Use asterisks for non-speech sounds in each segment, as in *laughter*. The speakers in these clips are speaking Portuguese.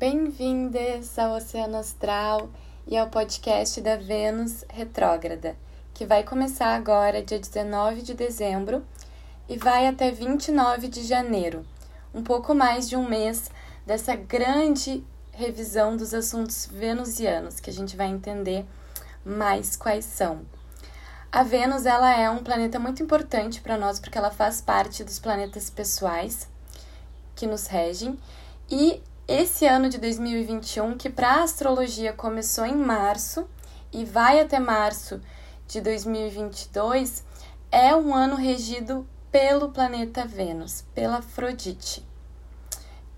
Bem-vindas ao Oceano Astral e ao podcast da Vênus Retrógrada, que vai começar agora, dia 19 de dezembro, e vai até 29 de janeiro, um pouco mais de um mês dessa grande revisão dos assuntos venusianos, que a gente vai entender mais quais são. A Vênus ela é um planeta muito importante para nós porque ela faz parte dos planetas pessoais que nos regem e esse ano de 2021, que para a astrologia começou em março e vai até março de 2022, é um ano regido pelo planeta Vênus, pela Afrodite,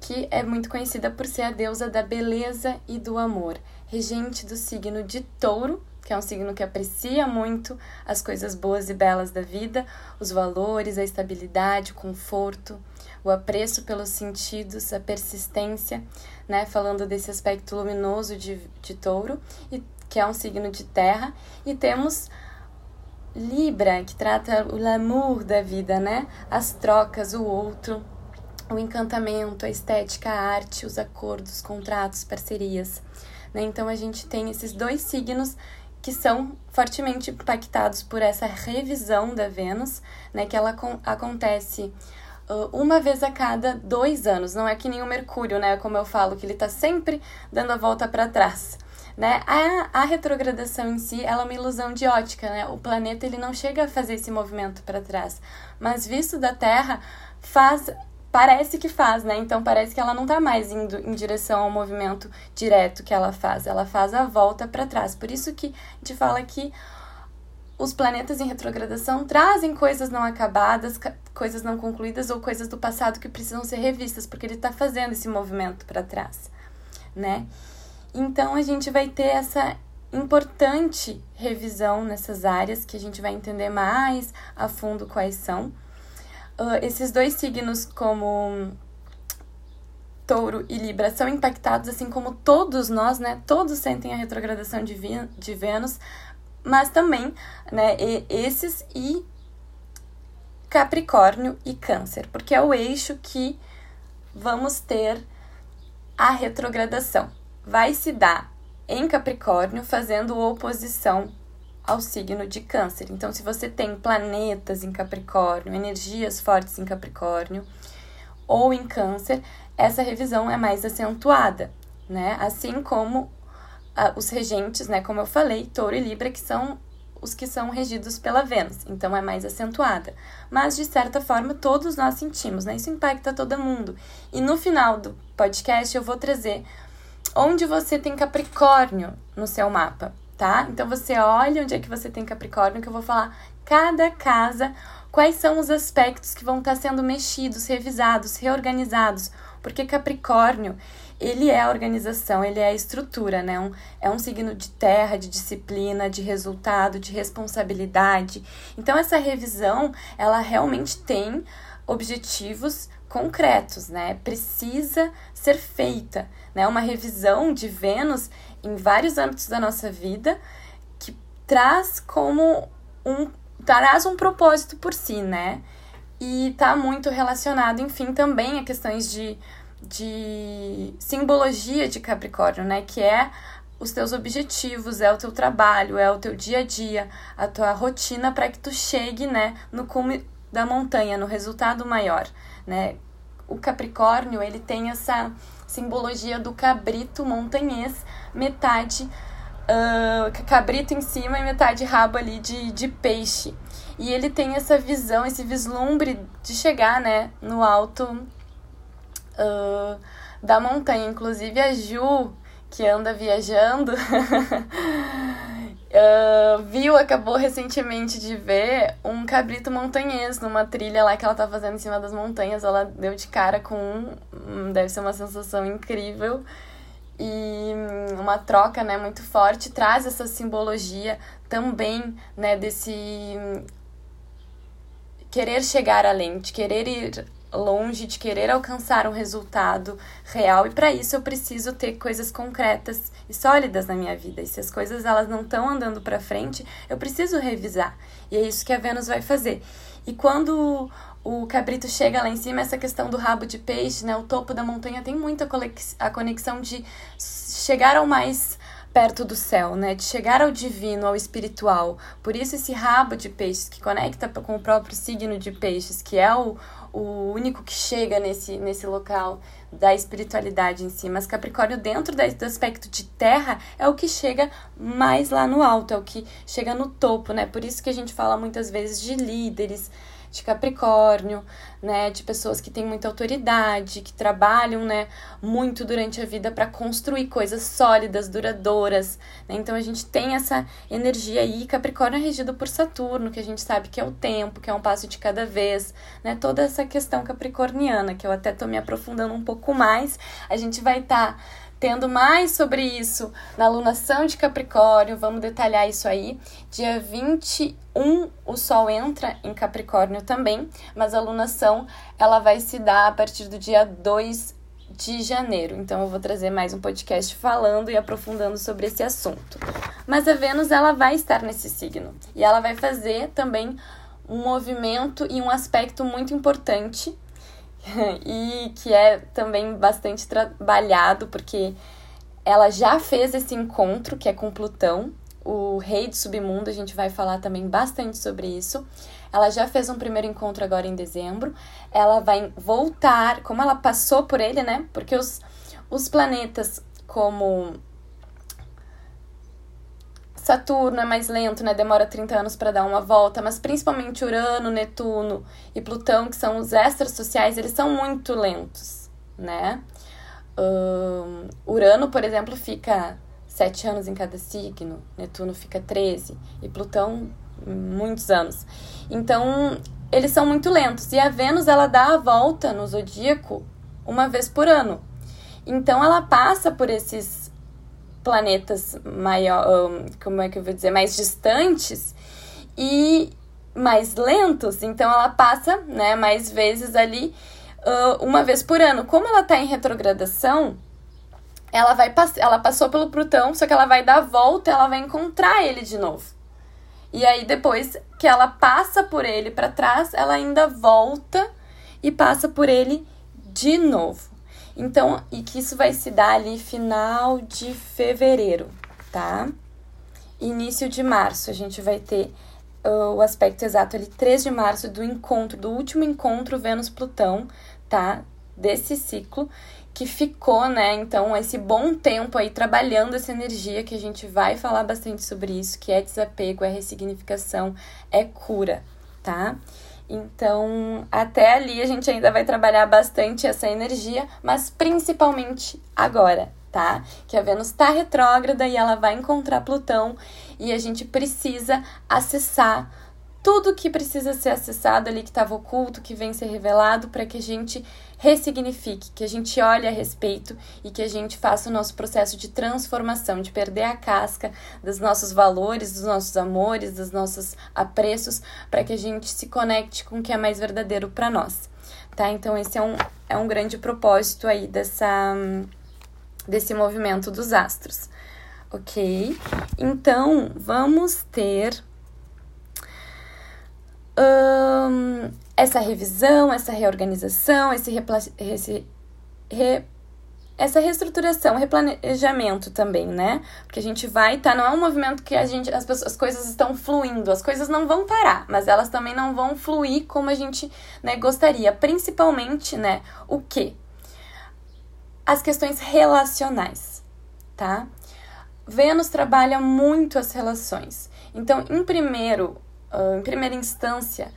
que é muito conhecida por ser a deusa da beleza e do amor, regente do signo de Touro, que é um signo que aprecia muito as coisas boas e belas da vida, os valores, a estabilidade, o conforto, o apreço pelos sentidos, a persistência, né? Falando desse aspecto luminoso de, de touro, e, que é um signo de terra, e temos Libra, que trata o l'amour da vida, né? As trocas, o outro, o encantamento, a estética, a arte, os acordos, contratos, parcerias. Né? Então a gente tem esses dois signos que são fortemente impactados por essa revisão da Vênus, né? Que ela acontece uma vez a cada dois anos. Não é que nem o Mercúrio, né? Como eu falo, que ele está sempre dando a volta para trás. Né? A, a retrogradação em si ela é uma ilusão de ótica, né? O planeta ele não chega a fazer esse movimento para trás, mas visto da Terra faz parece que faz, né? Então parece que ela não está mais indo em direção ao movimento direto que ela faz, ela faz a volta para trás. Por isso que gente fala que os planetas em retrogradação trazem coisas não acabadas, coisas não concluídas ou coisas do passado que precisam ser revistas, porque ele está fazendo esse movimento para trás, né? Então a gente vai ter essa importante revisão nessas áreas que a gente vai entender mais a fundo quais são. Uh, esses dois signos, como Touro e Libra, são impactados, assim como todos nós, né? Todos sentem a retrogradação de, de Vênus, mas também, né, esses e Capricórnio e Câncer, porque é o eixo que vamos ter a retrogradação. Vai se dar em Capricórnio, fazendo oposição ao signo de Câncer. Então, se você tem planetas em Capricórnio, energias fortes em Capricórnio ou em Câncer, essa revisão é mais acentuada, né? Assim como os regentes, né, como eu falei, Touro e Libra, que são os que são regidos pela Vênus, então é mais acentuada. Mas, de certa forma, todos nós sentimos, né? Isso impacta todo mundo. E no final do podcast eu vou trazer onde você tem Capricórnio no seu mapa, tá? Então você olha onde é que você tem Capricórnio, que eu vou falar cada casa, quais são os aspectos que vão estar sendo mexidos, revisados, reorganizados, porque Capricórnio, ele é a organização, ele é a estrutura, né? Um, é um signo de terra, de disciplina, de resultado, de responsabilidade. Então, essa revisão, ela realmente tem objetivos concretos, né? Precisa ser feita, né? Uma revisão de Vênus em vários âmbitos da nossa vida que traz como um traz um propósito por si, né? E está muito relacionado, enfim, também a questões de de simbologia de Capricórnio, né? Que é os teus objetivos, é o teu trabalho, é o teu dia a dia, a tua rotina para que tu chegue, né, no cume da montanha, no resultado maior, né? O Capricórnio, ele tem essa simbologia do cabrito montanhês, metade uh, cabrito em cima e metade rabo ali de, de peixe. E ele tem essa visão, esse vislumbre de chegar, né, no alto uh, da montanha. Inclusive a Ju, que anda viajando, uh, *laughs* viu, acabou recentemente de ver um cabrito montanhês numa trilha lá que ela tá fazendo em cima das montanhas. Ela deu de cara com um, hum, deve ser uma sensação incrível. E hum, uma troca né, muito forte traz essa simbologia também né, desse hum, querer chegar além, de querer ir longe de querer alcançar um resultado real e para isso eu preciso ter coisas concretas e sólidas na minha vida. E se as coisas elas não estão andando para frente, eu preciso revisar. E é isso que a Vênus vai fazer. E quando o cabrito chega lá em cima, essa questão do rabo de peixe, né? O topo da montanha tem muita a conexão de chegar ao mais perto do céu, né? De chegar ao divino, ao espiritual. Por isso esse rabo de peixes que conecta com o próprio signo de peixes, que é o, o único que chega nesse, nesse local da espiritualidade em si. Mas Capricórnio, dentro do aspecto de terra, é o que chega mais lá no alto, é o que chega no topo, né? Por isso que a gente fala muitas vezes de líderes de Capricórnio, né, de pessoas que têm muita autoridade, que trabalham, né, muito durante a vida para construir coisas sólidas, duradouras. Né? Então a gente tem essa energia aí. Capricórnio é regido por Saturno, que a gente sabe que é o tempo, que é um passo de cada vez, né? Toda essa questão capricorniana, que eu até tô me aprofundando um pouco mais. A gente vai estar tá tendo mais sobre isso na alunação de Capricórnio, vamos detalhar isso aí. Dia 21 o Sol entra em Capricórnio também, mas a alunação ela vai se dar a partir do dia 2 de janeiro. Então eu vou trazer mais um podcast falando e aprofundando sobre esse assunto. Mas a Vênus ela vai estar nesse signo e ela vai fazer também um movimento e um aspecto muito importante *laughs* e que é também bastante trabalhado, porque ela já fez esse encontro, que é com Plutão, o rei do submundo, a gente vai falar também bastante sobre isso. Ela já fez um primeiro encontro agora em dezembro. Ela vai voltar, como ela passou por ele, né? Porque os, os planetas como Saturno é mais lento, né? Demora 30 anos para dar uma volta, mas principalmente Urano, Netuno e Plutão, que são os extras sociais, eles são muito lentos, né? Um, Urano, por exemplo, fica 7 anos em cada signo, Netuno fica 13 e Plutão muitos anos. Então, eles são muito lentos. E a Vênus, ela dá a volta no zodíaco uma vez por ano. Então, ela passa por esses planetas maior, como é que eu vou dizer, mais distantes e mais lentos, então ela passa, né, mais vezes ali uh, uma vez por ano. Como ela está em retrogradação, ela vai ela passou pelo Plutão, só que ela vai dar a volta, ela vai encontrar ele de novo. E aí depois que ela passa por ele para trás, ela ainda volta e passa por ele de novo. Então, e que isso vai se dar ali final de fevereiro, tá? Início de março, a gente vai ter uh, o aspecto exato ali, 3 de março, do encontro, do último encontro Vênus-Plutão, tá? Desse ciclo que ficou, né? Então, esse bom tempo aí trabalhando essa energia que a gente vai falar bastante sobre isso, que é desapego, é ressignificação, é cura, tá? Então, até ali a gente ainda vai trabalhar bastante essa energia, mas principalmente agora, tá? Que a Vênus está retrógrada e ela vai encontrar Plutão e a gente precisa acessar tudo que precisa ser acessado ali que estava oculto, que vem ser revelado, para que a gente ressignifique, que a gente olhe a respeito e que a gente faça o nosso processo de transformação, de perder a casca dos nossos valores, dos nossos amores, dos nossos apreços, para que a gente se conecte com o que é mais verdadeiro para nós. Tá? Então esse é um, é um grande propósito aí dessa desse movimento dos astros. OK? Então, vamos ter essa revisão, essa reorganização, esse, esse re, essa reestruturação, replanejamento também, né? Porque a gente vai, tá? Não é um movimento que a gente, as, pessoas, as coisas estão fluindo, as coisas não vão parar, mas elas também não vão fluir como a gente né, gostaria. Principalmente, né? O que? As questões relacionais, tá? Vênus trabalha muito as relações. Então, em primeiro uh, em primeira instância,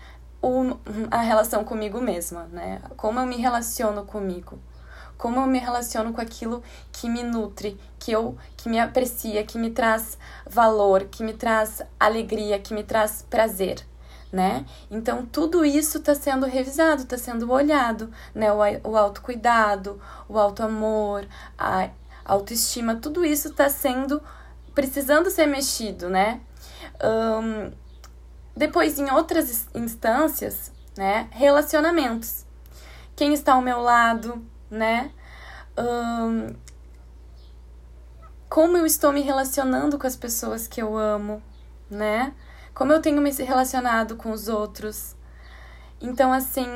o, a relação comigo mesma, né? Como eu me relaciono comigo. Como eu me relaciono com aquilo que me nutre, que eu que me aprecia, que me traz valor, que me traz alegria, que me traz prazer, né? Então tudo isso está sendo revisado, está sendo olhado, né? O, o autocuidado, o autoamor, a autoestima, tudo isso está sendo precisando ser mexido, né? Um, depois, em outras instâncias, né, relacionamentos. Quem está ao meu lado, né? Como eu estou me relacionando com as pessoas que eu amo, né? Como eu tenho me relacionado com os outros. Então, assim,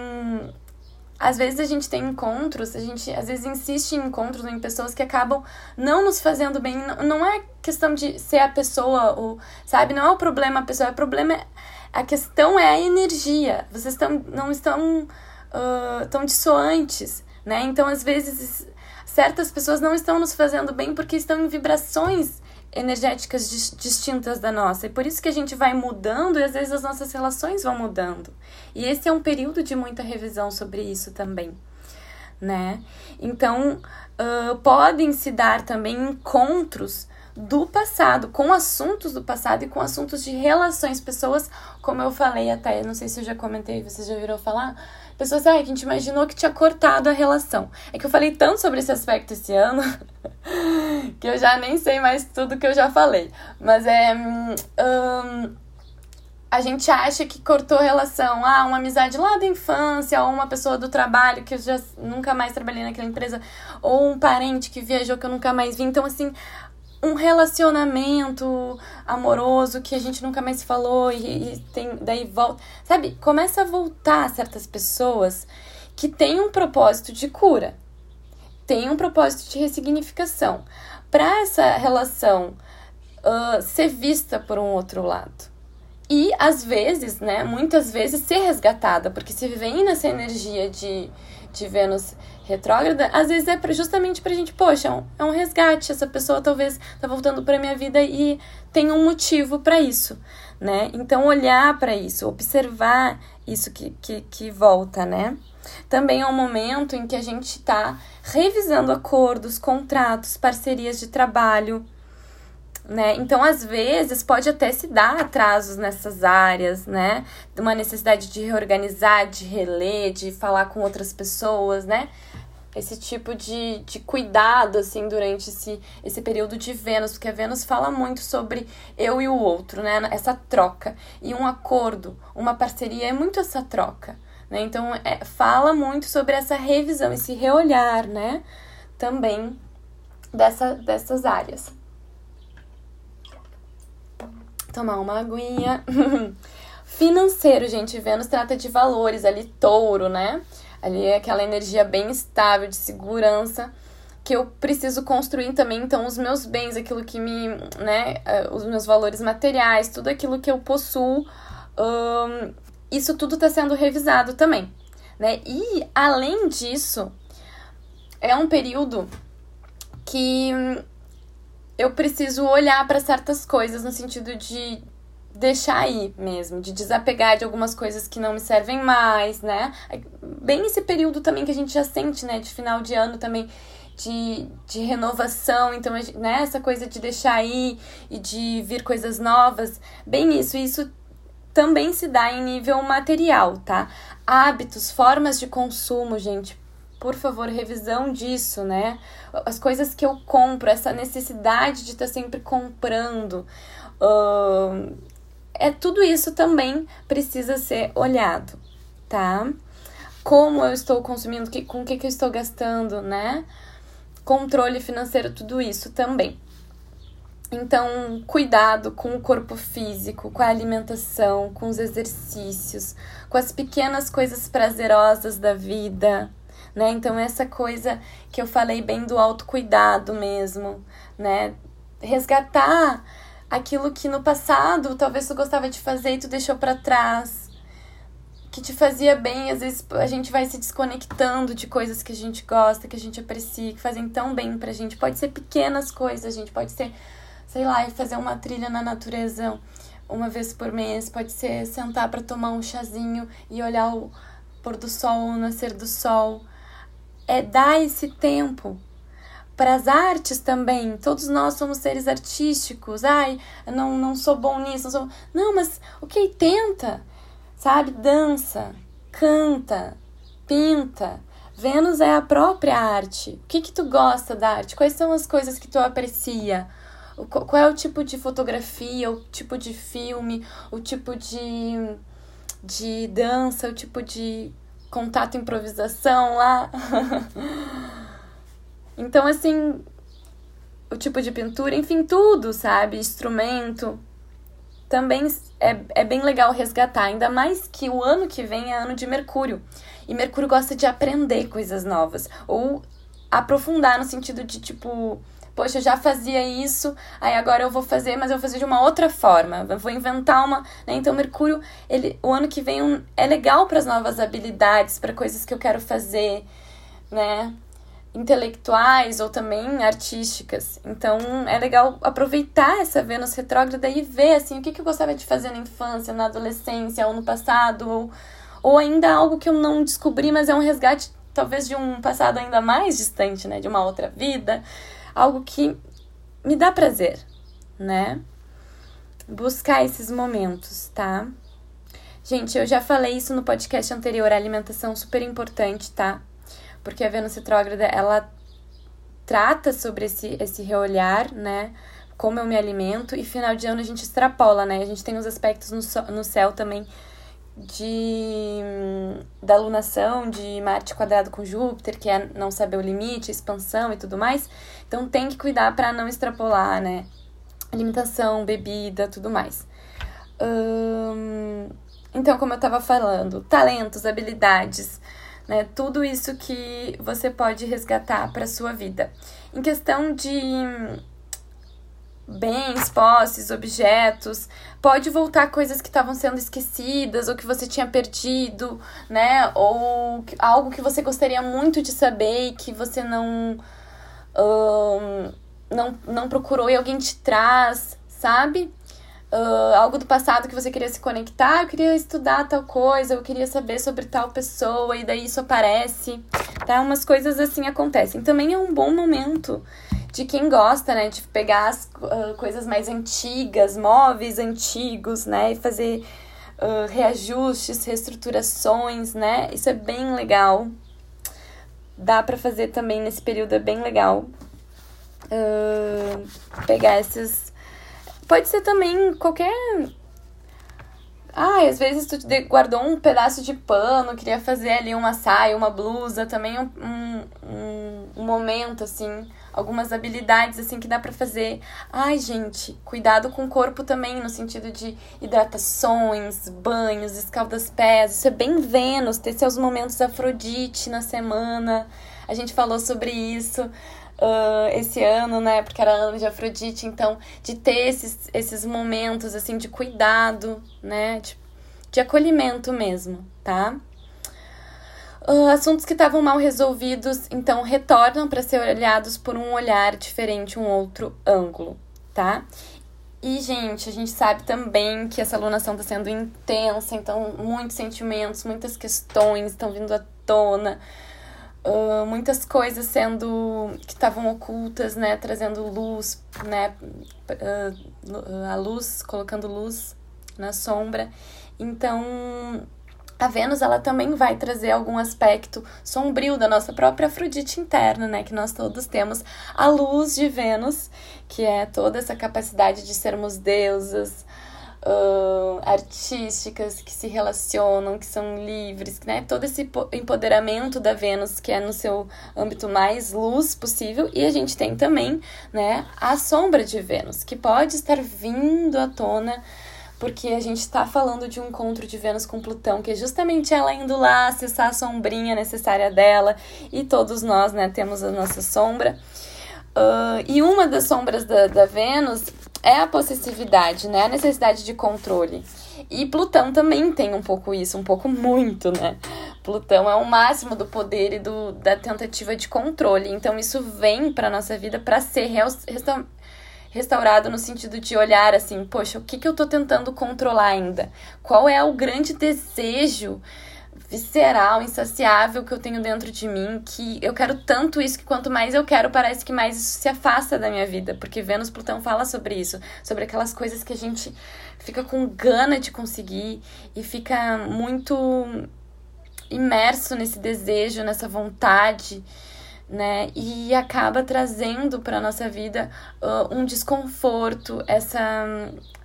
às vezes a gente tem encontros, a gente às vezes insiste em encontros em pessoas que acabam não nos fazendo bem. Não, é questão de ser a pessoa, ou, sabe? Não é o problema a pessoa, é o problema é, a questão é a energia. Vocês estão, não estão uh, tão dissoantes, né? Então, às vezes, certas pessoas não estão nos fazendo bem porque estão em vibrações energéticas distintas da nossa. E por isso que a gente vai mudando e às vezes as nossas relações vão mudando. E esse é um período de muita revisão sobre isso também, né? Então, uh, podem se dar também encontros do passado, com assuntos do passado e com assuntos de relações, pessoas, como eu falei até, não sei se eu já comentei, você já virou falar, pessoas, ai, que a gente imaginou que tinha cortado a relação. É que eu falei tanto sobre esse aspecto esse ano *laughs* que eu já nem sei mais tudo que eu já falei. Mas é. Um, a gente acha que cortou relação, ah, uma amizade lá da infância, ou uma pessoa do trabalho que eu já nunca mais trabalhei naquela empresa, ou um parente que viajou que eu nunca mais vi. Então, assim, um relacionamento amoroso que a gente nunca mais falou e, e, tem daí volta, sabe? Começa a voltar certas pessoas que têm um propósito de cura, têm um propósito de ressignificação, para essa relação uh, ser vista por um outro lado. E às vezes, né, muitas vezes ser resgatada, porque se vem nessa energia de, de Vênus retrógrada, às vezes é pra, justamente pra gente, poxa, é um, é um resgate, essa pessoa talvez tá voltando pra minha vida e tem um motivo para isso, né? Então, olhar para isso, observar isso que, que, que volta, né? Também é um momento em que a gente está revisando acordos, contratos, parcerias de trabalho, né? Então, às vezes, pode até se dar atrasos nessas áreas, né? Uma necessidade de reorganizar, de reler, de falar com outras pessoas, né? esse tipo de, de cuidado, assim, durante esse, esse período de Vênus, porque a Vênus fala muito sobre eu e o outro, né? Essa troca. E um acordo, uma parceria é muito essa troca, né? Então, é, fala muito sobre essa revisão, esse reolhar, né? Também dessa, dessas áreas. Tomar uma aguinha. *laughs* Financeiro, gente, Vênus trata de valores ali, touro, né? Ali é aquela energia bem estável, de segurança, que eu preciso construir também, então, os meus bens, aquilo que me, né, eh, os meus valores materiais, tudo aquilo que eu possuo, isso tudo está sendo revisado também, né? E, além disso, é um período que eu preciso olhar para certas coisas no sentido de deixar aí mesmo, de desapegar de algumas coisas que não me servem mais, né? Bem esse período também que a gente já sente, né, de final de ano também, de, de renovação, então, né, essa coisa de deixar aí e de vir coisas novas, bem isso, isso também se dá em nível material, tá? Hábitos, formas de consumo, gente, por favor, revisão disso, né? As coisas que eu compro, essa necessidade de estar tá sempre comprando. Uh, é tudo isso também precisa ser olhado, tá? Como eu estou consumindo, que, com o que, que eu estou gastando, né? Controle financeiro, tudo isso também. Então, cuidado com o corpo físico, com a alimentação, com os exercícios, com as pequenas coisas prazerosas da vida, né? Então, essa coisa que eu falei bem do autocuidado mesmo, né? Resgatar aquilo que no passado talvez tu gostava de fazer e tu deixou para trás, que te fazia bem, às vezes a gente vai se desconectando de coisas que a gente gosta, que a gente aprecia, que fazem tão bem pra gente. Pode ser pequenas coisas, gente, pode ser, sei lá, fazer uma trilha na natureza uma vez por mês, pode ser sentar para tomar um chazinho e olhar o pôr do sol, o nascer do sol. É dar esse tempo para as artes também. Todos nós somos seres artísticos. Ai, não, não sou bom nisso. Não, sou... não, mas tenta. Sabe? Dança, canta, pinta. Vênus é a própria arte. O que, que tu gosta da arte? Quais são as coisas que tu aprecia? Qual é o tipo de fotografia, o tipo de filme, o tipo de, de dança, o tipo de contato improvisação lá? *laughs* Então, assim, o tipo de pintura, enfim, tudo, sabe? Instrumento. também é, é bem legal resgatar, ainda mais que o ano que vem é ano de Mercúrio. E Mercúrio gosta de aprender coisas novas. Ou aprofundar no sentido de, tipo, poxa, eu já fazia isso, aí agora eu vou fazer, mas eu vou fazer de uma outra forma. Eu vou inventar uma. Né? Então, Mercúrio, ele, o ano que vem um, é legal para as novas habilidades, para coisas que eu quero fazer, né? intelectuais ou também artísticas. Então é legal aproveitar essa Vênus retrógrada e ver assim o que, que eu gostava de fazer na infância, na adolescência ou no passado, ou, ou ainda algo que eu não descobri, mas é um resgate talvez de um passado ainda mais distante, né, de uma outra vida, algo que me dá prazer, né? Buscar esses momentos, tá? Gente, eu já falei isso no podcast anterior, a alimentação super importante, tá? porque a Vênus retrógrada ela trata sobre esse, esse reolhar, né? Como eu me alimento, e final de ano a gente extrapola, né? A gente tem os aspectos no, no céu também de da alunação de Marte quadrado com Júpiter, que é não saber o limite, expansão e tudo mais. Então tem que cuidar para não extrapolar, né? Alimentação, bebida, tudo mais. Hum, então, como eu estava falando, talentos, habilidades, né? Tudo isso que você pode resgatar para sua vida. Em questão de bens, posses, objetos, pode voltar coisas que estavam sendo esquecidas ou que você tinha perdido, né? Ou algo que você gostaria muito de saber e que você não um, não, não procurou e alguém te traz, sabe? Uh, algo do passado que você queria se conectar, eu queria estudar tal coisa, eu queria saber sobre tal pessoa, e daí isso aparece, tá? Umas coisas assim acontecem. Também é um bom momento de quem gosta, né, de pegar as uh, coisas mais antigas, móveis antigos, né, e fazer uh, reajustes, reestruturações, né? Isso é bem legal. Dá para fazer também nesse período, é bem legal. Uh, pegar esses Pode ser também qualquer. Ah, às vezes tu guardou um pedaço de pano, queria fazer ali uma saia, uma blusa, também um, um, um momento, assim, algumas habilidades, assim, que dá para fazer. Ai, gente, cuidado com o corpo também, no sentido de hidratações, banhos, escaldas pés, isso é bem Vênus, ter seus momentos Afrodite na semana, a gente falou sobre isso uh, esse ano, né? Porque era ano de Afrodite, então de ter esses, esses momentos assim de cuidado, né? De, de acolhimento mesmo, tá? Uh, assuntos que estavam mal resolvidos, então retornam para ser olhados por um olhar diferente, um outro ângulo, tá? E, gente, a gente sabe também que essa alunação está sendo intensa, então muitos sentimentos, muitas questões estão vindo à tona muitas coisas sendo que estavam ocultas, né, trazendo luz, né, uh, a luz, colocando luz na sombra. Então, a Vênus ela também vai trazer algum aspecto sombrio da nossa própria Afrodite interna, né, que nós todos temos a luz de Vênus, que é toda essa capacidade de sermos deusas, uh, artísticas que se relacionam, que são livres, né? Todo esse empoderamento da Vênus que é no seu âmbito mais luz possível. E a gente tem também, né, a sombra de Vênus, que pode estar vindo à tona porque a gente está falando de um encontro de Vênus com Plutão, que é justamente ela indo lá acessar a sombrinha necessária dela, e todos nós, né, temos a nossa sombra. Uh, e uma das sombras da, da Vênus é a possessividade, né? A necessidade de controle. E Plutão também tem um pouco isso, um pouco muito, né? Plutão é o máximo do poder e do, da tentativa de controle. Então isso vem para nossa vida para ser resta restaurado no sentido de olhar assim, poxa, o que, que eu tô tentando controlar ainda? Qual é o grande desejo visceral, insaciável que eu tenho dentro de mim, que eu quero tanto isso que quanto mais eu quero, parece que mais isso se afasta da minha vida, porque Vênus Plutão fala sobre isso, sobre aquelas coisas que a gente fica com gana de conseguir e fica muito imerso nesse desejo, nessa vontade, né? E acaba trazendo para nossa vida uh, um desconforto, essa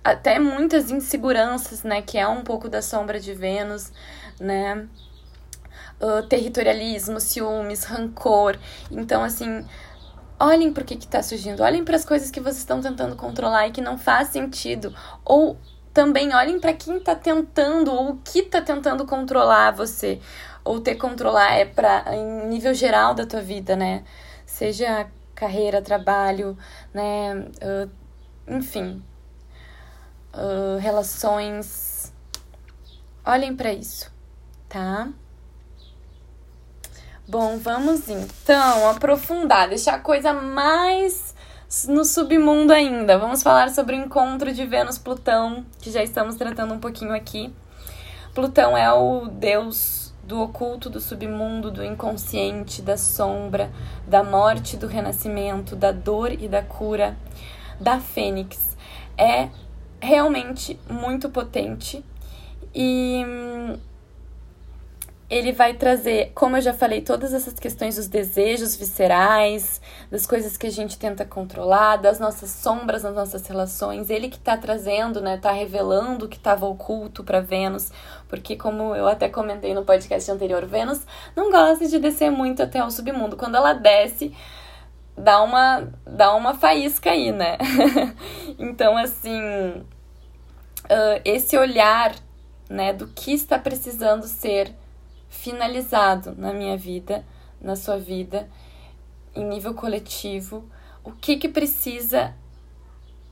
até muitas inseguranças, né? Que é um pouco da sombra de Vênus né? Uh, territorialismo, ciúmes, rancor. Então, assim, olhem por que está surgindo, olhem para as coisas que vocês estão tentando controlar e que não faz sentido. Ou também olhem para quem está tentando ou o que está tentando controlar você ou ter controlar é para em nível geral da tua vida, né? Seja carreira, trabalho, né? Uh, enfim, uh, relações. Olhem para isso, tá? Bom, vamos então aprofundar, deixar a coisa mais no submundo ainda. Vamos falar sobre o encontro de Vênus-Plutão, que já estamos tratando um pouquinho aqui. Plutão é o deus do oculto, do submundo, do inconsciente, da sombra, da morte, do renascimento, da dor e da cura, da fênix. É realmente muito potente e hum, ele vai trazer, como eu já falei, todas essas questões dos desejos viscerais, das coisas que a gente tenta controlar, das nossas sombras nas nossas relações. Ele que está trazendo, né, tá revelando o que estava oculto para Vênus, porque como eu até comentei no podcast anterior, Vênus não gosta de descer muito até o submundo. Quando ela desce, dá uma dá uma faísca aí, né? *laughs* então, assim, uh, esse olhar, né, do que está precisando ser finalizado na minha vida, na sua vida, em nível coletivo, o que que precisa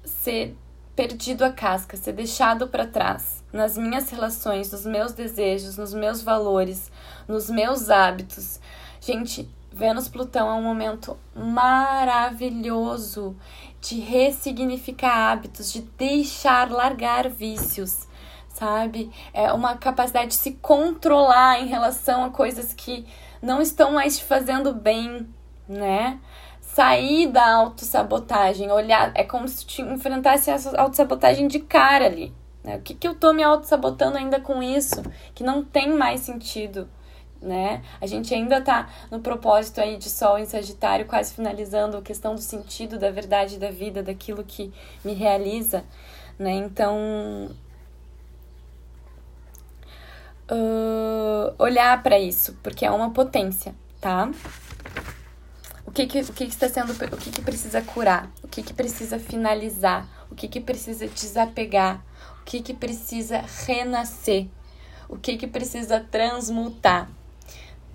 ser perdido a casca, ser deixado para trás nas minhas relações, nos meus desejos, nos meus valores, nos meus hábitos. Gente, Vênus Plutão é um momento maravilhoso de ressignificar hábitos, de deixar largar vícios, sabe? É uma capacidade de se controlar em relação a coisas que não estão mais te fazendo bem, né? Sair da autossabotagem, olhar, é como se te enfrentasse essa autossabotagem de cara ali. Né? O que, que eu tô me autossabotando ainda com isso? Que não tem mais sentido, né? A gente ainda tá no propósito aí de Sol em Sagitário, quase finalizando a questão do sentido, da verdade da vida, daquilo que me realiza, né? Então, uh, olhar para isso, porque é uma potência, tá? O que que, o que, que está sendo, o que, que precisa curar, o que, que precisa finalizar, o que, que precisa desapegar, o que, que precisa renascer, o que, que precisa transmutar,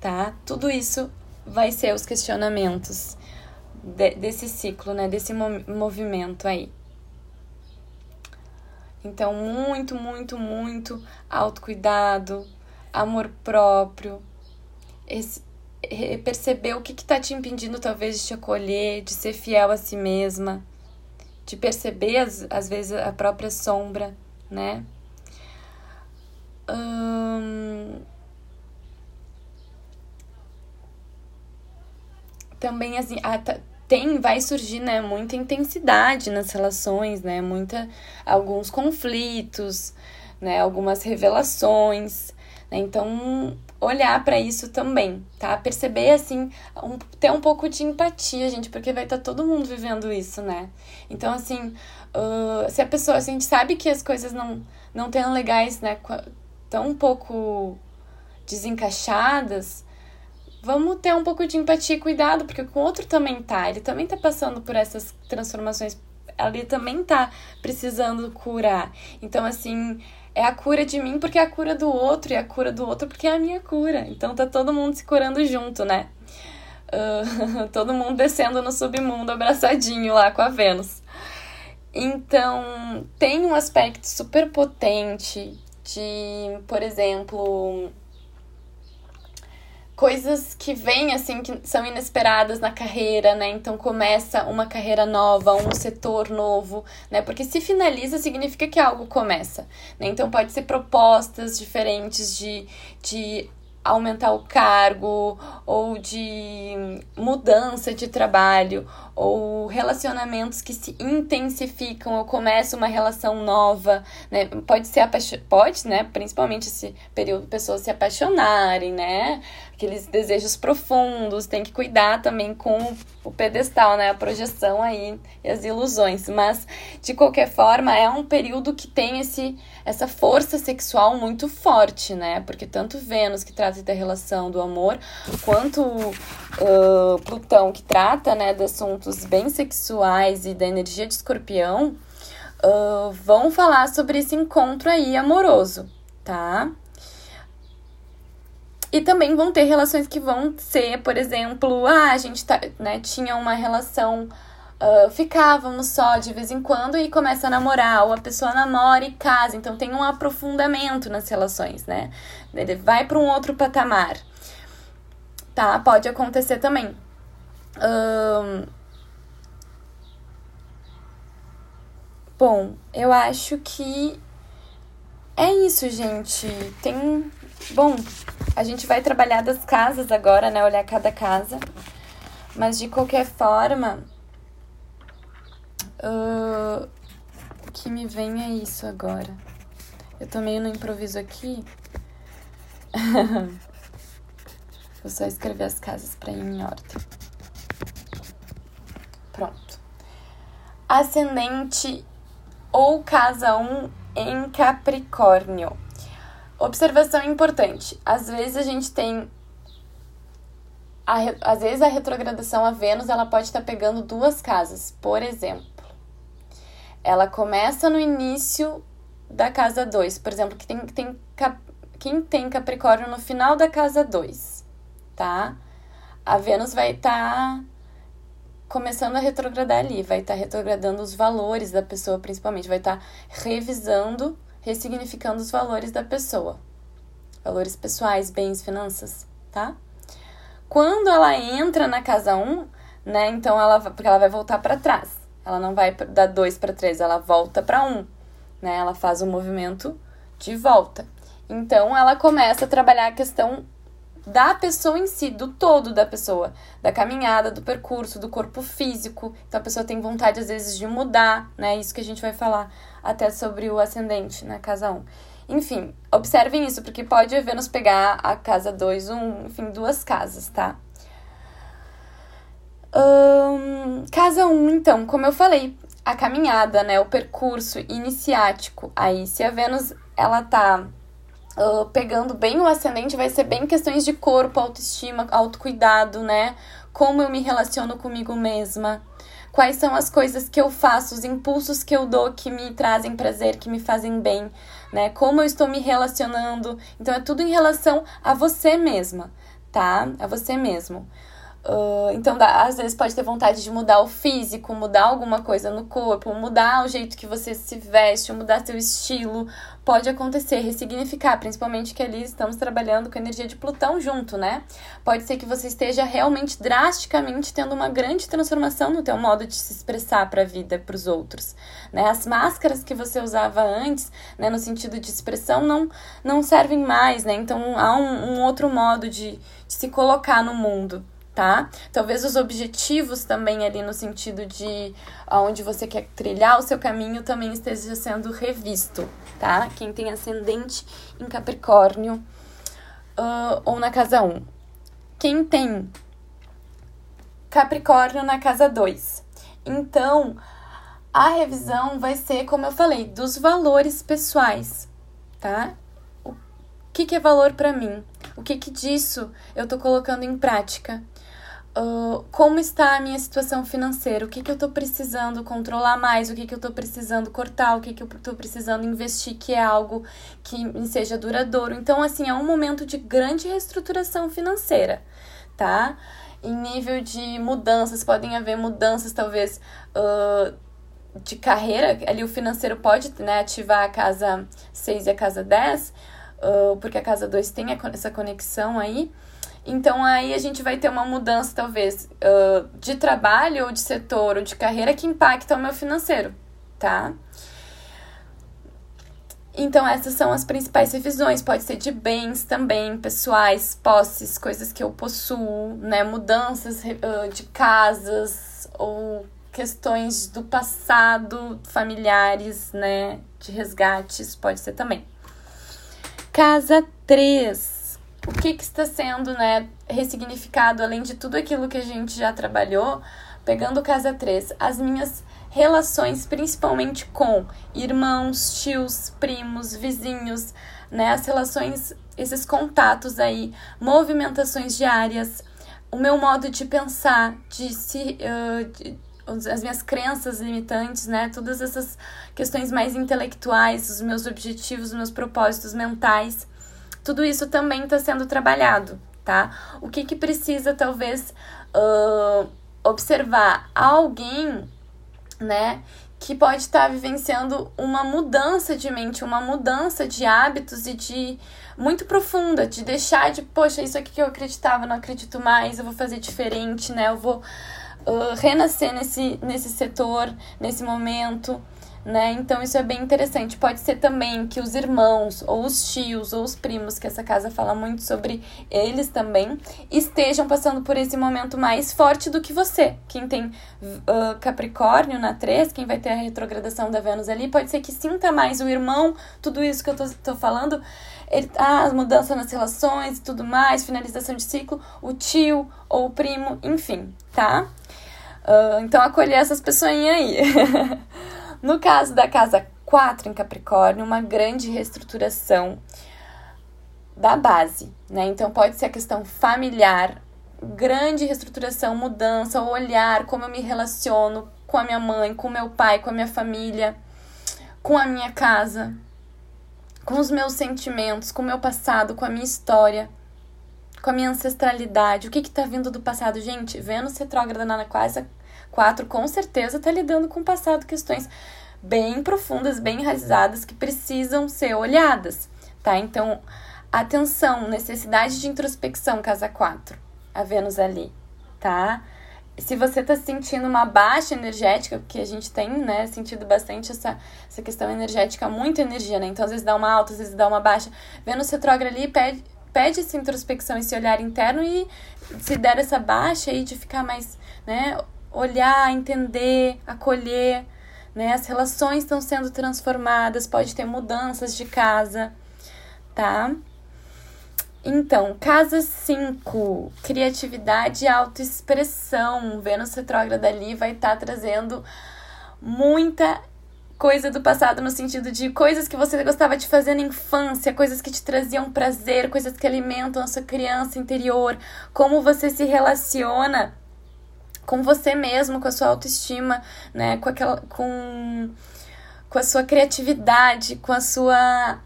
tá? Tudo isso vai ser os questionamentos de, desse ciclo, né? Desse movimento aí. Então, muito, muito, muito autocuidado, amor próprio, esse, perceber o que está te impedindo, talvez, de te acolher, de ser fiel a si mesma, de perceber, às, às vezes, a própria sombra, né? Hum... Também, assim, a, tem vai surgir né muita intensidade nas relações né muita alguns conflitos né algumas revelações né? então olhar para isso também tá perceber assim um, ter um pouco de empatia gente porque vai estar tá todo mundo vivendo isso né então assim uh, se a pessoa assim, a gente sabe que as coisas não não tão legais né tão um pouco desencaixadas vamos ter um pouco de empatia e cuidado, porque o outro também tá, ele também tá passando por essas transformações, ele também tá precisando curar. Então, assim, é a cura de mim porque é a cura do outro, e a cura do outro porque é a minha cura. Então tá todo mundo se curando junto, né? Uh, *laughs* todo mundo descendo no submundo abraçadinho lá com a Vênus. Então, tem um aspecto super potente de, por exemplo, coisas que vêm assim que são inesperadas na carreira, né? Então começa uma carreira nova, um setor novo, né? Porque se finaliza significa que algo começa, né? Então pode ser propostas diferentes de, de aumentar o cargo ou de mudança de trabalho ou relacionamentos que se intensificam ou começa uma relação nova, né? Pode ser pode, né, principalmente esse período pessoas se apaixonarem, né? Aqueles desejos profundos, tem que cuidar também com o pedestal, né, a projeção aí e as ilusões, mas de qualquer forma é um período que tem esse essa força sexual muito forte, né? Porque tanto Vênus que trata da relação do amor, quanto uh, Plutão que trata, né, de assuntos bem sexuais e da energia de escorpião, uh, vão falar sobre esse encontro aí amoroso, tá? E também vão ter relações que vão ser, por exemplo, ah, a gente tá, né, tinha uma relação, uh, ficávamos só de vez em quando e começa a namorar, ou a pessoa namora e casa, então tem um aprofundamento nas relações, né? Ele vai para um outro patamar. Tá? Pode acontecer também. Um... Bom, eu acho que é isso, gente. Tem. Bom, a gente vai trabalhar das casas agora, né? Olhar cada casa. Mas de qualquer forma. Uh, o que me vem é isso agora. Eu tô meio no improviso aqui. *laughs* Vou só escrever as casas para ir em ordem. Pronto. Ascendente ou casa 1 em Capricórnio. Observação importante. Às vezes a gente tem. A, às vezes a retrogradação a Vênus ela pode estar pegando duas casas. Por exemplo, ela começa no início da casa 2. Por exemplo, que tem, tem, quem tem Capricórnio no final da casa 2, tá? A Vênus vai estar. Tá começando a retrogradar ali, vai estar tá retrogradando os valores da pessoa, principalmente, vai estar tá revisando, ressignificando os valores da pessoa. Valores pessoais, bens, finanças, tá? Quando ela entra na casa 1, né, então ela, porque ela vai voltar para trás. Ela não vai da 2 para 3, ela volta para 1, né? Ela faz o um movimento de volta. Então ela começa a trabalhar a questão da pessoa em si, do todo da pessoa, da caminhada, do percurso, do corpo físico. Então a pessoa tem vontade às vezes de mudar, né? Isso que a gente vai falar até sobre o ascendente na né? casa 1. Enfim, observem isso, porque pode nos pegar a casa 2, um, enfim, duas casas, tá? Um, casa 1, um, então, como eu falei, a caminhada, né? O percurso iniciático. Aí, se a Vênus, ela tá uh, pegando bem o ascendente, vai ser bem questões de corpo, autoestima, autocuidado, né? Como eu me relaciono comigo mesma. Quais são as coisas que eu faço, os impulsos que eu dou que me trazem prazer, que me fazem bem, né? Como eu estou me relacionando. Então, é tudo em relação a você mesma, tá? A você mesmo. Uh, então, dá, às vezes pode ter vontade de mudar o físico, mudar alguma coisa no corpo, mudar o jeito que você se veste, mudar seu estilo. Pode acontecer, ressignificar, principalmente que ali estamos trabalhando com a energia de Plutão junto, né? Pode ser que você esteja realmente drasticamente tendo uma grande transformação no teu modo de se expressar para a vida, para os outros, né? As máscaras que você usava antes, né, no sentido de expressão, não, não servem mais, né? Então há um, um outro modo de, de se colocar no mundo tá? Talvez os objetivos também ali no sentido de aonde você quer trilhar o seu caminho também esteja sendo revisto, tá? Quem tem ascendente em Capricórnio uh, ou na casa 1. Quem tem Capricórnio na casa 2. Então, a revisão vai ser, como eu falei, dos valores pessoais, tá? O que, que é valor para mim? O que, que disso eu tô colocando em prática? Como está a minha situação financeira, o que, que eu estou precisando controlar mais, o que, que eu estou precisando cortar, o que, que eu estou precisando investir, que é algo que me seja duradouro. Então, assim, é um momento de grande reestruturação financeira, tá? Em nível de mudanças, podem haver mudanças, talvez, uh, de carreira, ali o financeiro pode né, ativar a casa 6 e a casa 10, uh, porque a casa 2 tem essa conexão aí. Então aí a gente vai ter uma mudança, talvez, uh, de trabalho ou de setor ou de carreira que impacta o meu financeiro, tá? Então, essas são as principais revisões. Pode ser de bens também, pessoais, posses, coisas que eu possuo, né? Mudanças de casas ou questões do passado, familiares, né? De resgates, pode ser também. Casa 3 o que, que está sendo né, ressignificado, além de tudo aquilo que a gente já trabalhou, pegando casa 3, as minhas relações principalmente com irmãos, tios, primos, vizinhos, né, as relações, esses contatos aí, movimentações diárias, o meu modo de pensar, de se. Uh, de, as minhas crenças limitantes, né? Todas essas questões mais intelectuais, os meus objetivos, os meus propósitos mentais. Tudo isso também está sendo trabalhado, tá? O que que precisa, talvez, uh, observar? Alguém, né? Que pode estar tá vivenciando uma mudança de mente, uma mudança de hábitos e de muito profunda, de deixar de, poxa, isso aqui que eu acreditava, não acredito mais, eu vou fazer diferente, né? Eu vou uh, renascer nesse, nesse setor, nesse momento, né? Então isso é bem interessante. Pode ser também que os irmãos, ou os tios, ou os primos, que essa casa fala muito sobre eles também, estejam passando por esse momento mais forte do que você. Quem tem uh, Capricórnio na 3, quem vai ter a retrogradação da Vênus ali, pode ser que sinta mais o irmão, tudo isso que eu tô, tô falando. Ele, ah, mudança nas relações e tudo mais, finalização de ciclo, o tio ou o primo, enfim, tá? Uh, então, acolher essas pessoinhas aí. *laughs* no caso da casa 4 em Capricórnio, uma grande reestruturação da base, né? Então, pode ser a questão familiar, grande reestruturação, mudança, olhar como eu me relaciono com a minha mãe, com o meu pai, com a minha família, com a minha casa, com os meus sentimentos, com o meu passado, com a minha história com a minha ancestralidade, o que está vindo do passado. Gente, Vênus retrógrada na Aquária 4 com certeza está lidando com o passado, questões bem profundas, bem enraizadas, que precisam ser olhadas, tá? Então, atenção, necessidade de introspecção, casa 4, a Vênus ali, tá? Se você tá sentindo uma baixa energética, porque a gente tem, né, sentido bastante essa, essa questão energética, muita energia, né? Então, às vezes dá uma alta, às vezes dá uma baixa. Vênus retrógrada ali pede pede essa introspecção, esse olhar interno e se der essa baixa aí de ficar mais, né, olhar, entender, acolher, né? As relações estão sendo transformadas, pode ter mudanças de casa, tá? Então, casa 5, criatividade e autoexpressão. Vênus retrógrada ali vai estar tá trazendo muita coisa do passado no sentido de coisas que você gostava de fazer na infância, coisas que te traziam prazer, coisas que alimentam a sua criança interior, como você se relaciona com você mesmo, com a sua autoestima, né, com aquela com com a sua criatividade, com a sua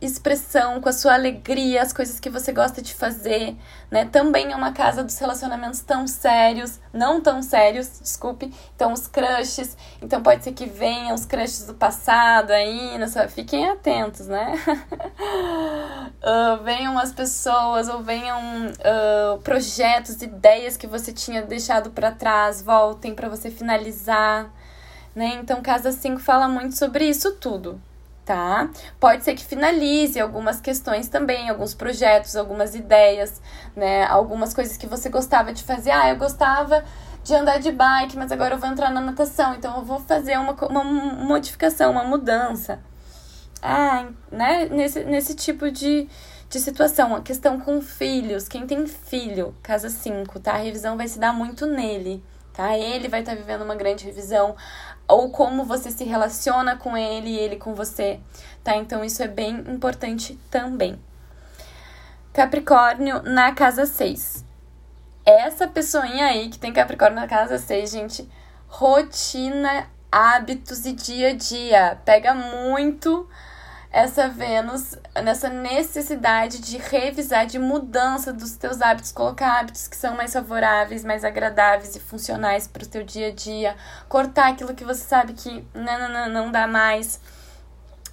expressão, com a sua alegria, as coisas que você gosta de fazer, né? Também é uma casa dos relacionamentos tão sérios, não tão sérios, desculpe. Então, os crushes. Então, pode ser que venham os crushes do passado aí, nessa... fiquem atentos, né? uh, *laughs* venham as pessoas ou venham uh, projetos, ideias que você tinha deixado para trás, voltem para você finalizar. Né? Então, Casa 5 fala muito sobre isso tudo, tá? Pode ser que finalize algumas questões também, alguns projetos, algumas ideias, né? Algumas coisas que você gostava de fazer. Ah, eu gostava de andar de bike, mas agora eu vou entrar na natação, então eu vou fazer uma, uma modificação, uma mudança. Ah, né? Nesse, nesse tipo de, de situação. A questão com filhos. Quem tem filho, casa 5, tá? A revisão vai se dar muito nele, tá? Ele vai estar tá vivendo uma grande revisão ou como você se relaciona com ele e ele com você, tá? Então isso é bem importante também. Capricórnio na casa 6. Essa pessoinha aí que tem Capricórnio na casa 6, gente, rotina, hábitos e dia a dia. Pega muito essa Vênus nessa necessidade de revisar, de mudança dos teus hábitos, colocar hábitos que são mais favoráveis, mais agradáveis e funcionais para o teu dia a dia, cortar aquilo que você sabe que não, não, não, não dá mais,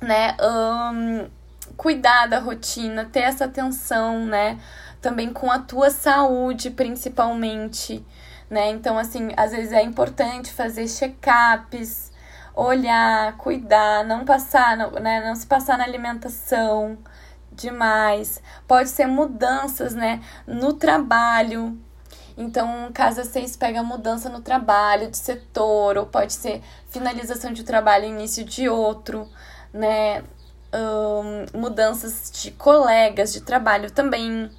né? Um, cuidar da rotina, ter essa atenção, né? Também com a tua saúde, principalmente, né? Então, assim, às vezes é importante fazer check-ups, olhar, cuidar, não passar, né, não se passar na alimentação demais. Pode ser mudanças, né, no trabalho. Então, casa 6 pega mudança no trabalho, de setor, ou pode ser finalização de um trabalho, início de outro, né? Um, mudanças de colegas de trabalho também.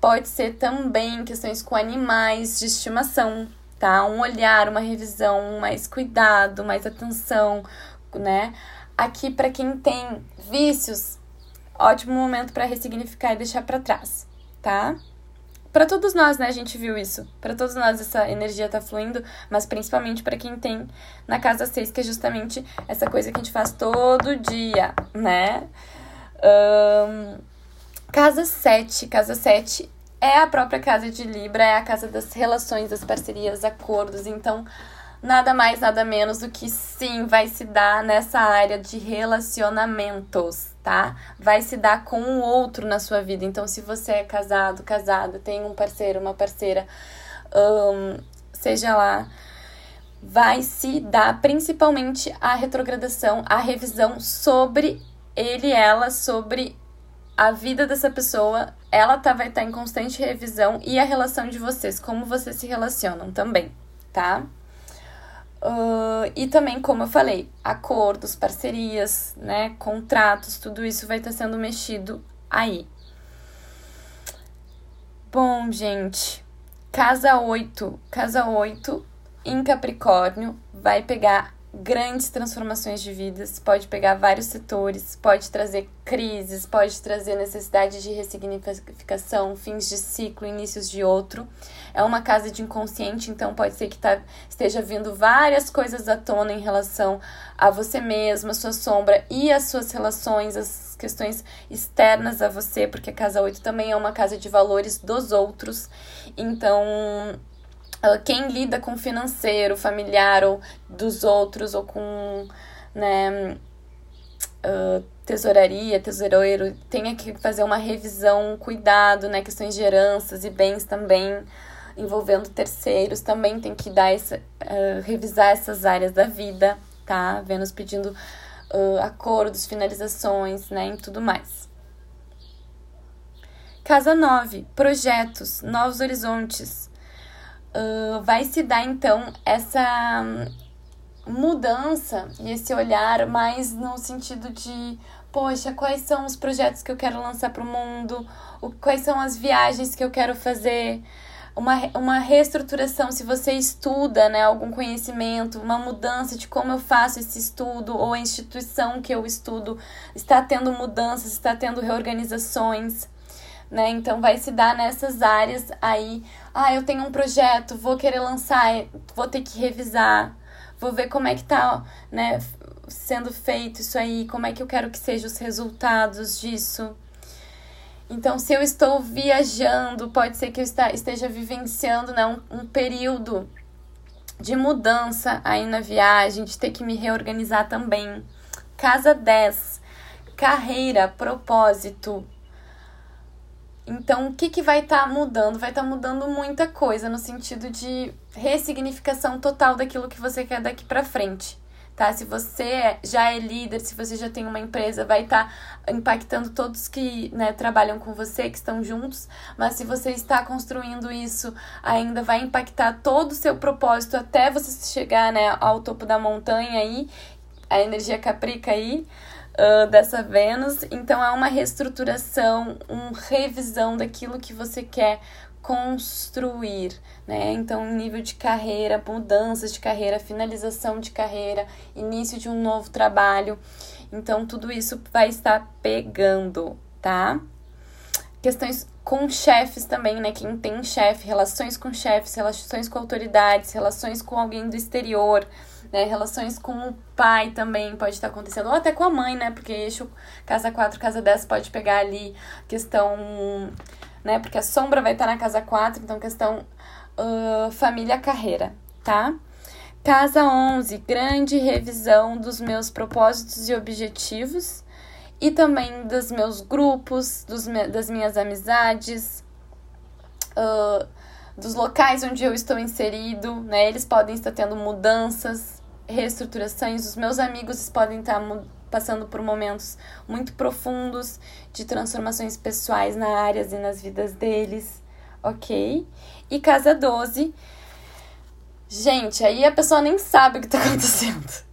Pode ser também questões com animais de estimação, tá? Um olhar, uma revisão, mais cuidado, mais atenção, né? Aqui para quem tem vícios, ótimo momento para ressignificar e deixar para trás, tá? para todos nós, né? A gente viu isso. Para todos nós essa energia tá fluindo, mas principalmente para quem tem na casa 6, que é justamente essa coisa que a gente faz todo dia, né? Um, casa 7. Casa 7 é a própria casa de Libra, é a casa das relações, das parcerias, acordos. Então, nada mais, nada menos do que sim vai se dar nessa área de relacionamentos, tá? Vai se dar com o outro na sua vida. Então, se você é casado, casada, tem um parceiro, uma parceira, seja lá, vai se dar principalmente a retrogradação, a revisão sobre ele, ela, sobre a vida dessa pessoa, ela tá, vai estar tá em constante revisão e a relação de vocês, como vocês se relacionam também, tá? Uh, e também, como eu falei, acordos, parcerias, né, contratos, tudo isso vai estar tá sendo mexido aí. Bom, gente, casa 8, casa 8 em Capricórnio vai pegar grandes transformações de vidas, pode pegar vários setores, pode trazer crises, pode trazer necessidade de ressignificação, fins de ciclo, inícios de outro. É uma casa de inconsciente, então pode ser que tá, esteja vindo várias coisas à tona em relação a você mesmo, a sua sombra e as suas relações, as questões externas a você, porque a casa 8 também é uma casa de valores dos outros. Então, quem lida com financeiro, familiar ou dos outros, ou com né, uh, tesouraria, tesoureiro, tenha que fazer uma revisão, um cuidado, né, questões de heranças e bens também, envolvendo terceiros, também tem que dar essa, uh, revisar essas áreas da vida, tá? Vênus pedindo uh, acordos, finalizações, né, e tudo mais. Casa 9, projetos, novos horizontes, uh, vai se dar então essa mudança e esse olhar mais no sentido de poxa, quais são os projetos que eu quero lançar para o mundo, quais são as viagens que eu quero fazer, uma, uma reestruturação, se você estuda né, algum conhecimento, uma mudança de como eu faço esse estudo, ou a instituição que eu estudo está tendo mudanças, está tendo reorganizações né? Então vai se dar nessas áreas aí. Ah, eu tenho um projeto, vou querer lançar, vou ter que revisar, vou ver como é que tá, né, sendo feito isso aí, como é que eu quero que sejam os resultados disso. Então, se eu estou viajando, pode ser que eu esteja vivenciando né, um, um período de mudança aí na viagem, de ter que me reorganizar também. Casa 10, carreira, propósito, então, o que, que vai estar tá mudando? Vai estar tá mudando muita coisa no sentido de ressignificação total daquilo que você quer daqui para frente. Tá? Se você já é líder, se você já tem uma empresa, vai estar tá impactando todos que né, trabalham com você, que estão juntos. Mas se você está construindo isso, ainda vai impactar todo o seu propósito até você chegar né, ao topo da montanha aí, a energia caprica aí uh, dessa Vênus. Então é uma reestruturação, uma revisão daquilo que você quer construir, né? Então, nível de carreira, mudanças de carreira, finalização de carreira, início de um novo trabalho. Então, tudo isso vai estar pegando, tá? Questões com chefes também, né? Quem tem chefe, relações com chefes, relações com autoridades, relações com alguém do exterior, né? Relações com o pai também pode estar acontecendo, ou até com a mãe, né? Porque eixo casa 4, casa 10 pode pegar ali questão, né? Porque a sombra vai estar na casa 4, então questão uh, família, carreira, tá? Casa 11, grande revisão dos meus propósitos e objetivos e também dos meus grupos, dos, das minhas amizades, uh, dos locais onde eu estou inserido, né? Eles podem estar tendo mudanças, reestruturações. Os meus amigos podem estar passando por momentos muito profundos de transformações pessoais na áreas e nas vidas deles, ok? E casa 12, gente, aí a pessoa nem sabe o que tá *laughs* acontecendo.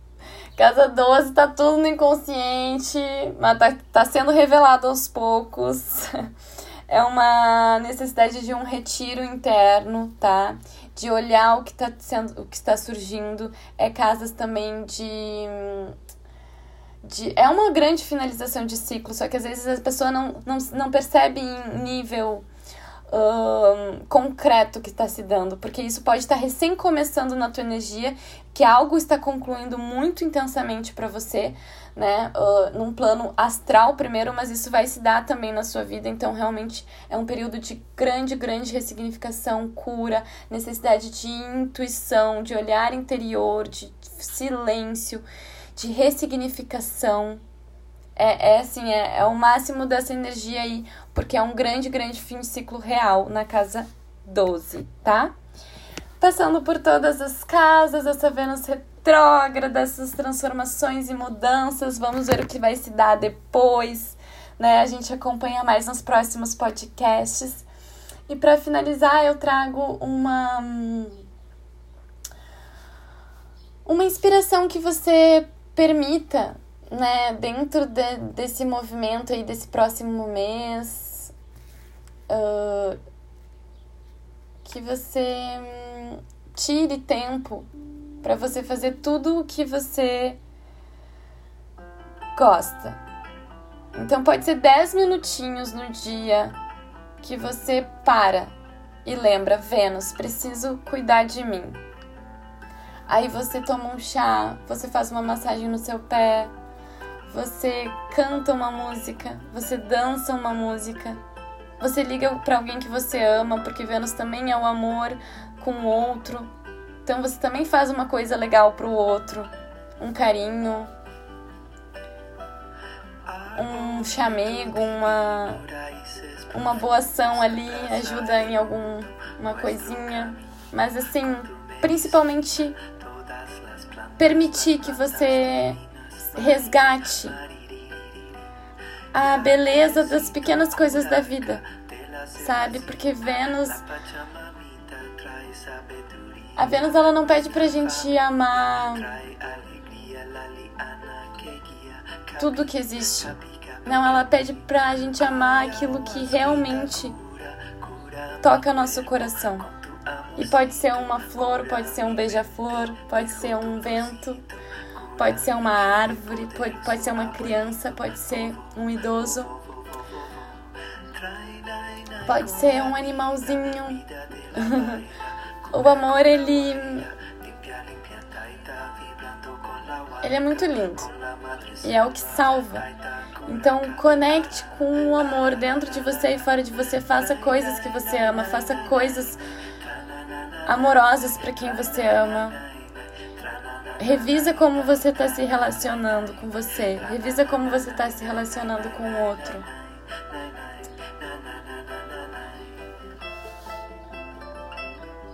Casa 12 tá tudo no inconsciente, mas tá, tá sendo revelado aos poucos. *laughs* É uma necessidade de um retiro interno, tá? De olhar o que está sendo, o que está surgindo, é casas também de de, é uma grande finalização de ciclo, só que às vezes a pessoa não, não, não percebe em nível uh, concreto que está se dando, porque isso pode estar recém começando na tua energia, que algo está concluindo muito intensamente para você, né? Uh, num plano astral primeiro, mas isso vai se dar também na sua vida, então realmente é um período de grande, grande ressignificação, cura, necessidade de intuição, de olhar interior, de silêncio, de ressignificação. É, é assim, é, é o máximo dessa energia aí, porque é um grande, grande fim de ciclo real na casa 12, tá? Passando por todas as casas, essa Vênus retrógrada, essas transformações e mudanças, vamos ver o que vai se dar depois, né? A gente acompanha mais nos próximos podcasts. E para finalizar, eu trago uma uma inspiração que você permita né, dentro de, desse movimento aí, desse próximo mês, uh, que você hum, tire tempo para você fazer tudo o que você gosta. Então pode ser 10 minutinhos no dia que você para e lembra, Vênus, preciso cuidar de mim. Aí você toma um chá, você faz uma massagem no seu pé, você canta uma música, você dança uma música, você liga para alguém que você ama, porque Vênus também é o amor com o outro. Então você também faz uma coisa legal pro outro, um carinho, um chamego, uma uma boa ação ali, ajuda em alguma coisinha, mas assim, principalmente permitir que você resgate a beleza das pequenas coisas da vida, sabe? Porque Vênus. A Vênus ela não pede pra gente amar tudo que existe. Não, ela pede pra gente amar aquilo que realmente toca nosso coração. E pode ser uma flor, pode ser um beija-flor, pode ser um vento, Pode ser uma árvore, pode, pode ser uma criança, pode ser um idoso, pode ser um animalzinho. *laughs* o amor, ele. Ele é muito lindo e é o que salva. Então, conecte com o amor dentro de você e fora de você. Faça coisas que você ama, faça coisas amorosas para quem você ama Revisa como você está se relacionando com você. Revisa como você está se relacionando com o outro.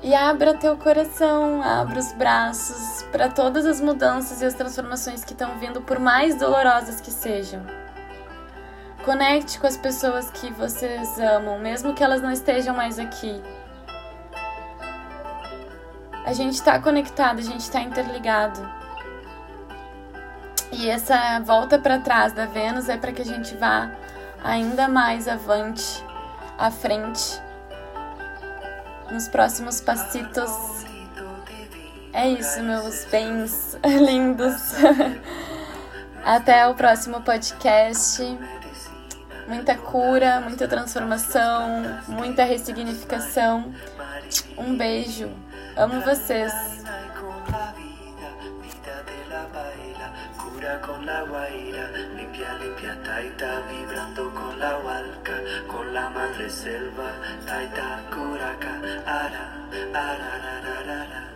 E abra teu coração, abra os braços para todas as mudanças e as transformações que estão vindo, por mais dolorosas que sejam. Conecte com as pessoas que vocês amam, mesmo que elas não estejam mais aqui a gente está conectado, a gente está interligado. E essa volta para trás da Vênus é para que a gente vá ainda mais avante, à frente, nos próximos passitos. É isso, meus bens *laughs* lindos. *laughs* Até o próximo podcast. Muita cura, muita transformação, muita ressignificação. Um beijo. Amo vocês. con la guaira, limpia, limpia, taita, vibrando con la hualca, con la madre selva, taita, curaca, ara, ara, ara, ara, ara.